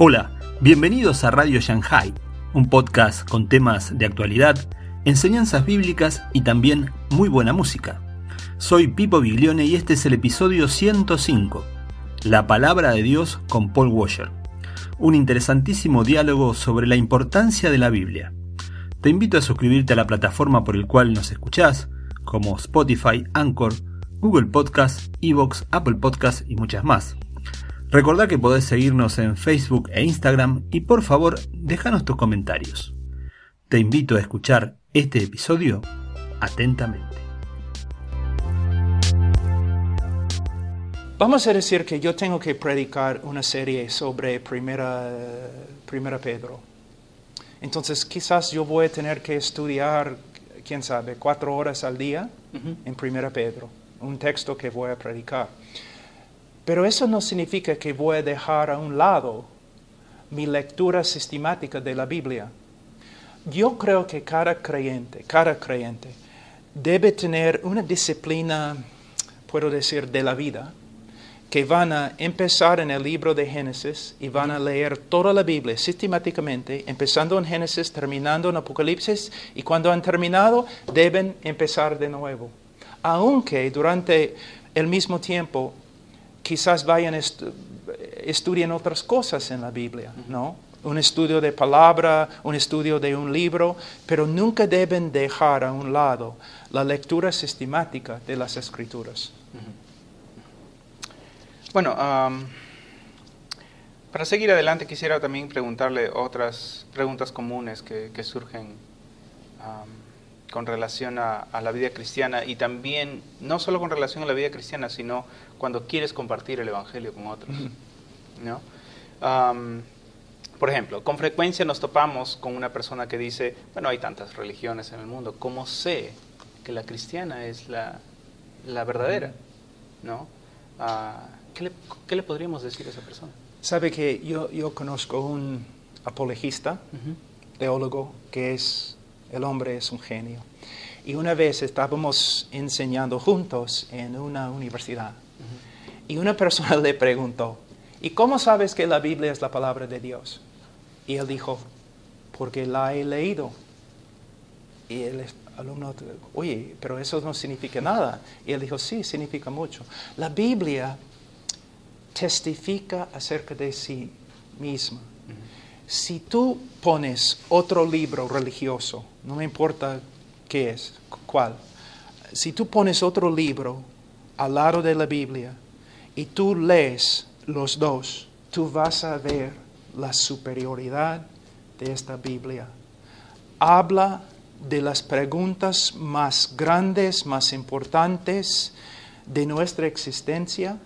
Hola, bienvenidos a Radio Shanghai, un podcast con temas de actualidad, enseñanzas bíblicas y también muy buena música. Soy Pipo Biglione y este es el episodio 105, La palabra de Dios con Paul Washer, un interesantísimo diálogo sobre la importancia de la Biblia. Te invito a suscribirte a la plataforma por el cual nos escuchás, como Spotify, Anchor, Google Podcast, Evox, Apple Podcast y muchas más. Recordá que podés seguirnos en Facebook e Instagram y por favor déjanos tus comentarios. Te invito a escuchar este episodio atentamente. Vamos a decir que yo tengo que predicar una serie sobre Primera, primera Pedro. Entonces quizás yo voy a tener que estudiar, quién sabe, cuatro horas al día en Primera Pedro, un texto que voy a predicar. Pero eso no significa que voy a dejar a un lado mi lectura sistemática de la Biblia. Yo creo que cada creyente, cada creyente debe tener una disciplina, puedo decir, de la vida, que van a empezar en el libro de Génesis y van a leer toda la Biblia sistemáticamente, empezando en Génesis, terminando en Apocalipsis, y cuando han terminado deben empezar de nuevo. Aunque durante el mismo tiempo quizás vayan estu estudien otras cosas en la Biblia, ¿no? Un estudio de palabra, un estudio de un libro, pero nunca deben dejar a un lado la lectura sistemática de las escrituras. Bueno, para seguir adelante quisiera también preguntarle otras preguntas comunes que, surgen con relación a, a, la vida cristiana y también no solo con relación a la vida cristiana, sino cuando quieres compartir el Evangelio con otros. ¿no? Um, por ejemplo, con frecuencia nos topamos con una persona que dice, bueno, hay tantas religiones en el mundo, ¿cómo sé que la cristiana es la, la verdadera? ¿No? Uh, ¿qué, le, ¿qué, le, podríamos decir a esa persona? Sabe que yo, yo conozco un apologista, uh -huh. teólogo, que es, el hombre es un genio. Y una vez estábamos enseñando juntos en una universidad. Y una persona le preguntó, ¿y cómo sabes que la Biblia es la palabra de Dios? Y él dijo, porque la he leído. Y el alumno, oye, pero eso no significa nada. Y él dijo, sí, significa mucho. La Biblia testifica acerca de sí misma. Si tú pones otro libro religioso, no me importa qué es, cuál, si tú pones otro libro al lado de la Biblia y tú lees los dos, tú vas a ver la superioridad de esta Biblia. Habla de las preguntas más grandes, más importantes de nuestra existencia.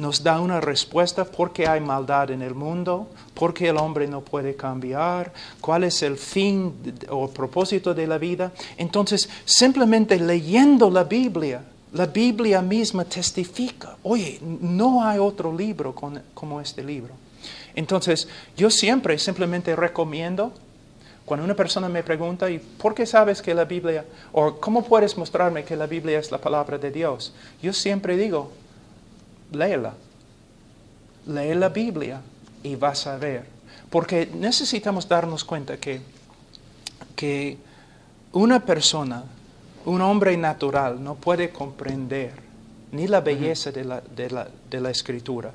Nos da una respuesta por qué hay maldad en el mundo, por qué el hombre no puede cambiar, cuál es el fin o propósito de la vida. Entonces, simplemente leyendo la Biblia, la Biblia misma testifica, oye, no hay otro libro como este libro. Entonces, yo siempre simplemente recomiendo, cuando una persona me pregunta, ¿y por qué sabes que la Biblia, o cómo puedes mostrarme que la Biblia es la palabra de Dios? Yo siempre digo, léela, lee la Biblia y vas a ver. Porque necesitamos darnos cuenta que, que una persona, un hombre natural, no puede comprender ni la belleza de, la, de, la, de la escritura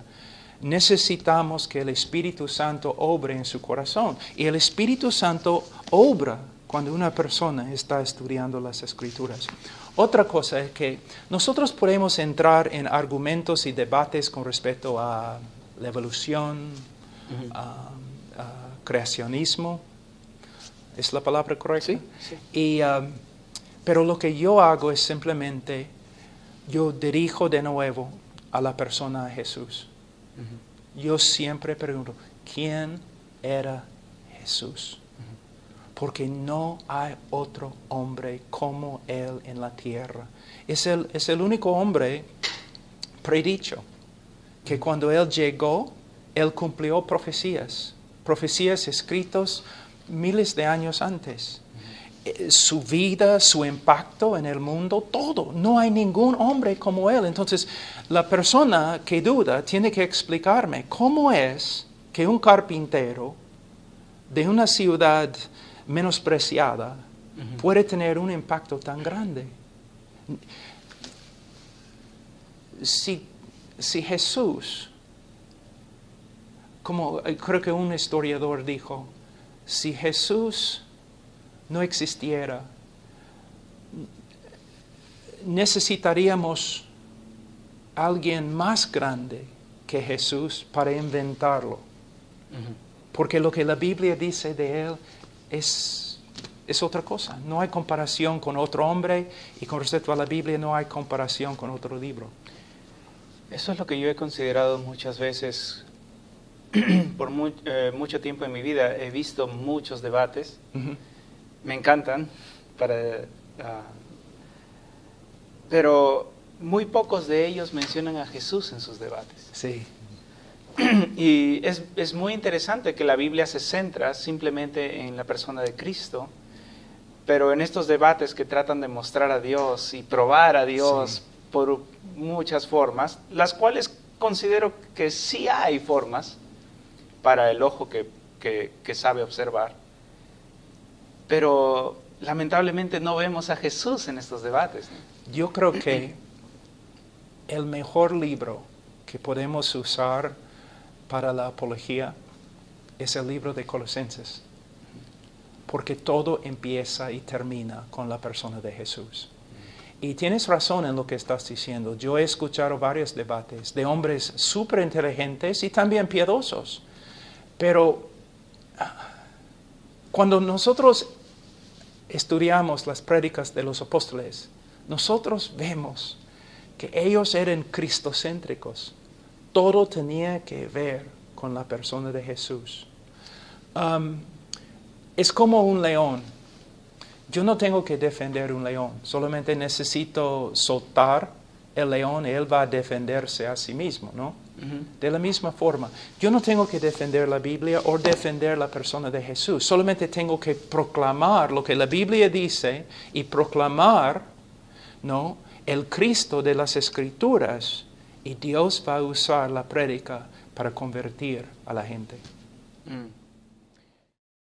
necesitamos que el Espíritu Santo obre en su corazón. Y el Espíritu Santo obra cuando una persona está estudiando las escrituras. Otra cosa es que nosotros podemos entrar en argumentos y debates con respecto a la evolución, uh -huh. a, a creacionismo. ¿Es la palabra correcta? Sí. sí. Y, um, pero lo que yo hago es simplemente, yo dirijo de nuevo a la persona a Jesús. Uh -huh. Yo siempre pregunto, ¿quién era Jesús? Porque no hay otro hombre como Él en la tierra. Es el, es el único hombre predicho que cuando Él llegó, Él cumplió profecías, profecías escritas miles de años antes. Su vida, su impacto en el mundo, todo. No hay ningún hombre como Él. Entonces, la persona que duda tiene que explicarme cómo es que un carpintero de una ciudad menospreciada puede tener un impacto tan grande. Si, si Jesús, como eh, creo que un historiador dijo, si Jesús no existiera, necesitaríamos alguien más grande que Jesús para inventarlo. Porque lo que la Biblia dice de él es, es otra cosa. No hay comparación con otro hombre y con respecto a la Biblia no hay comparación con otro libro. Eso es lo que yo he considerado muchas veces. Por eh, mucho tiempo en mi vida he visto muchos debates. Me encantan, para, ah, pero muy pocos de ellos mencionan a Jesús en sus debates. Sí, Y es, es muy interesante que la Biblia se centra simplemente en la persona de Cristo, pero en estos debates que tratan de mostrar a Dios y probar a Dios Sí. por muchas formas, las cuales considero que sí hay formas para el ojo que, que- que sabe observar, pero lamentablemente no vemos a Jesús en estos debates. yo creo que el mejor libro que podemos usar para la apología es el libro de Colosenses, porque todo empieza y termina con la persona de Jesús. Y tienes razón en lo que estás diciendo. Yo he escuchado varios debates de hombres súper inteligentes y también piadosos, pero ah, cuando nosotros estudiamos las prédicas de los apóstoles, nosotros vemos que ellos eran cristocéntricos. Todo tenía que ver con la persona de Jesús. Um, es como un león. Yo no tengo que defender un león, solamente necesito soltar el león y él va a defenderse a sí mismo, ¿no? De la misma forma, yo no tengo que defender la Biblia o defender la persona de Jesús, solamente tengo que proclamar lo que la Biblia dice y proclamar, ¿no? El Cristo de las Escrituras y Dios va a usar la prédica para convertir a la gente. Mm.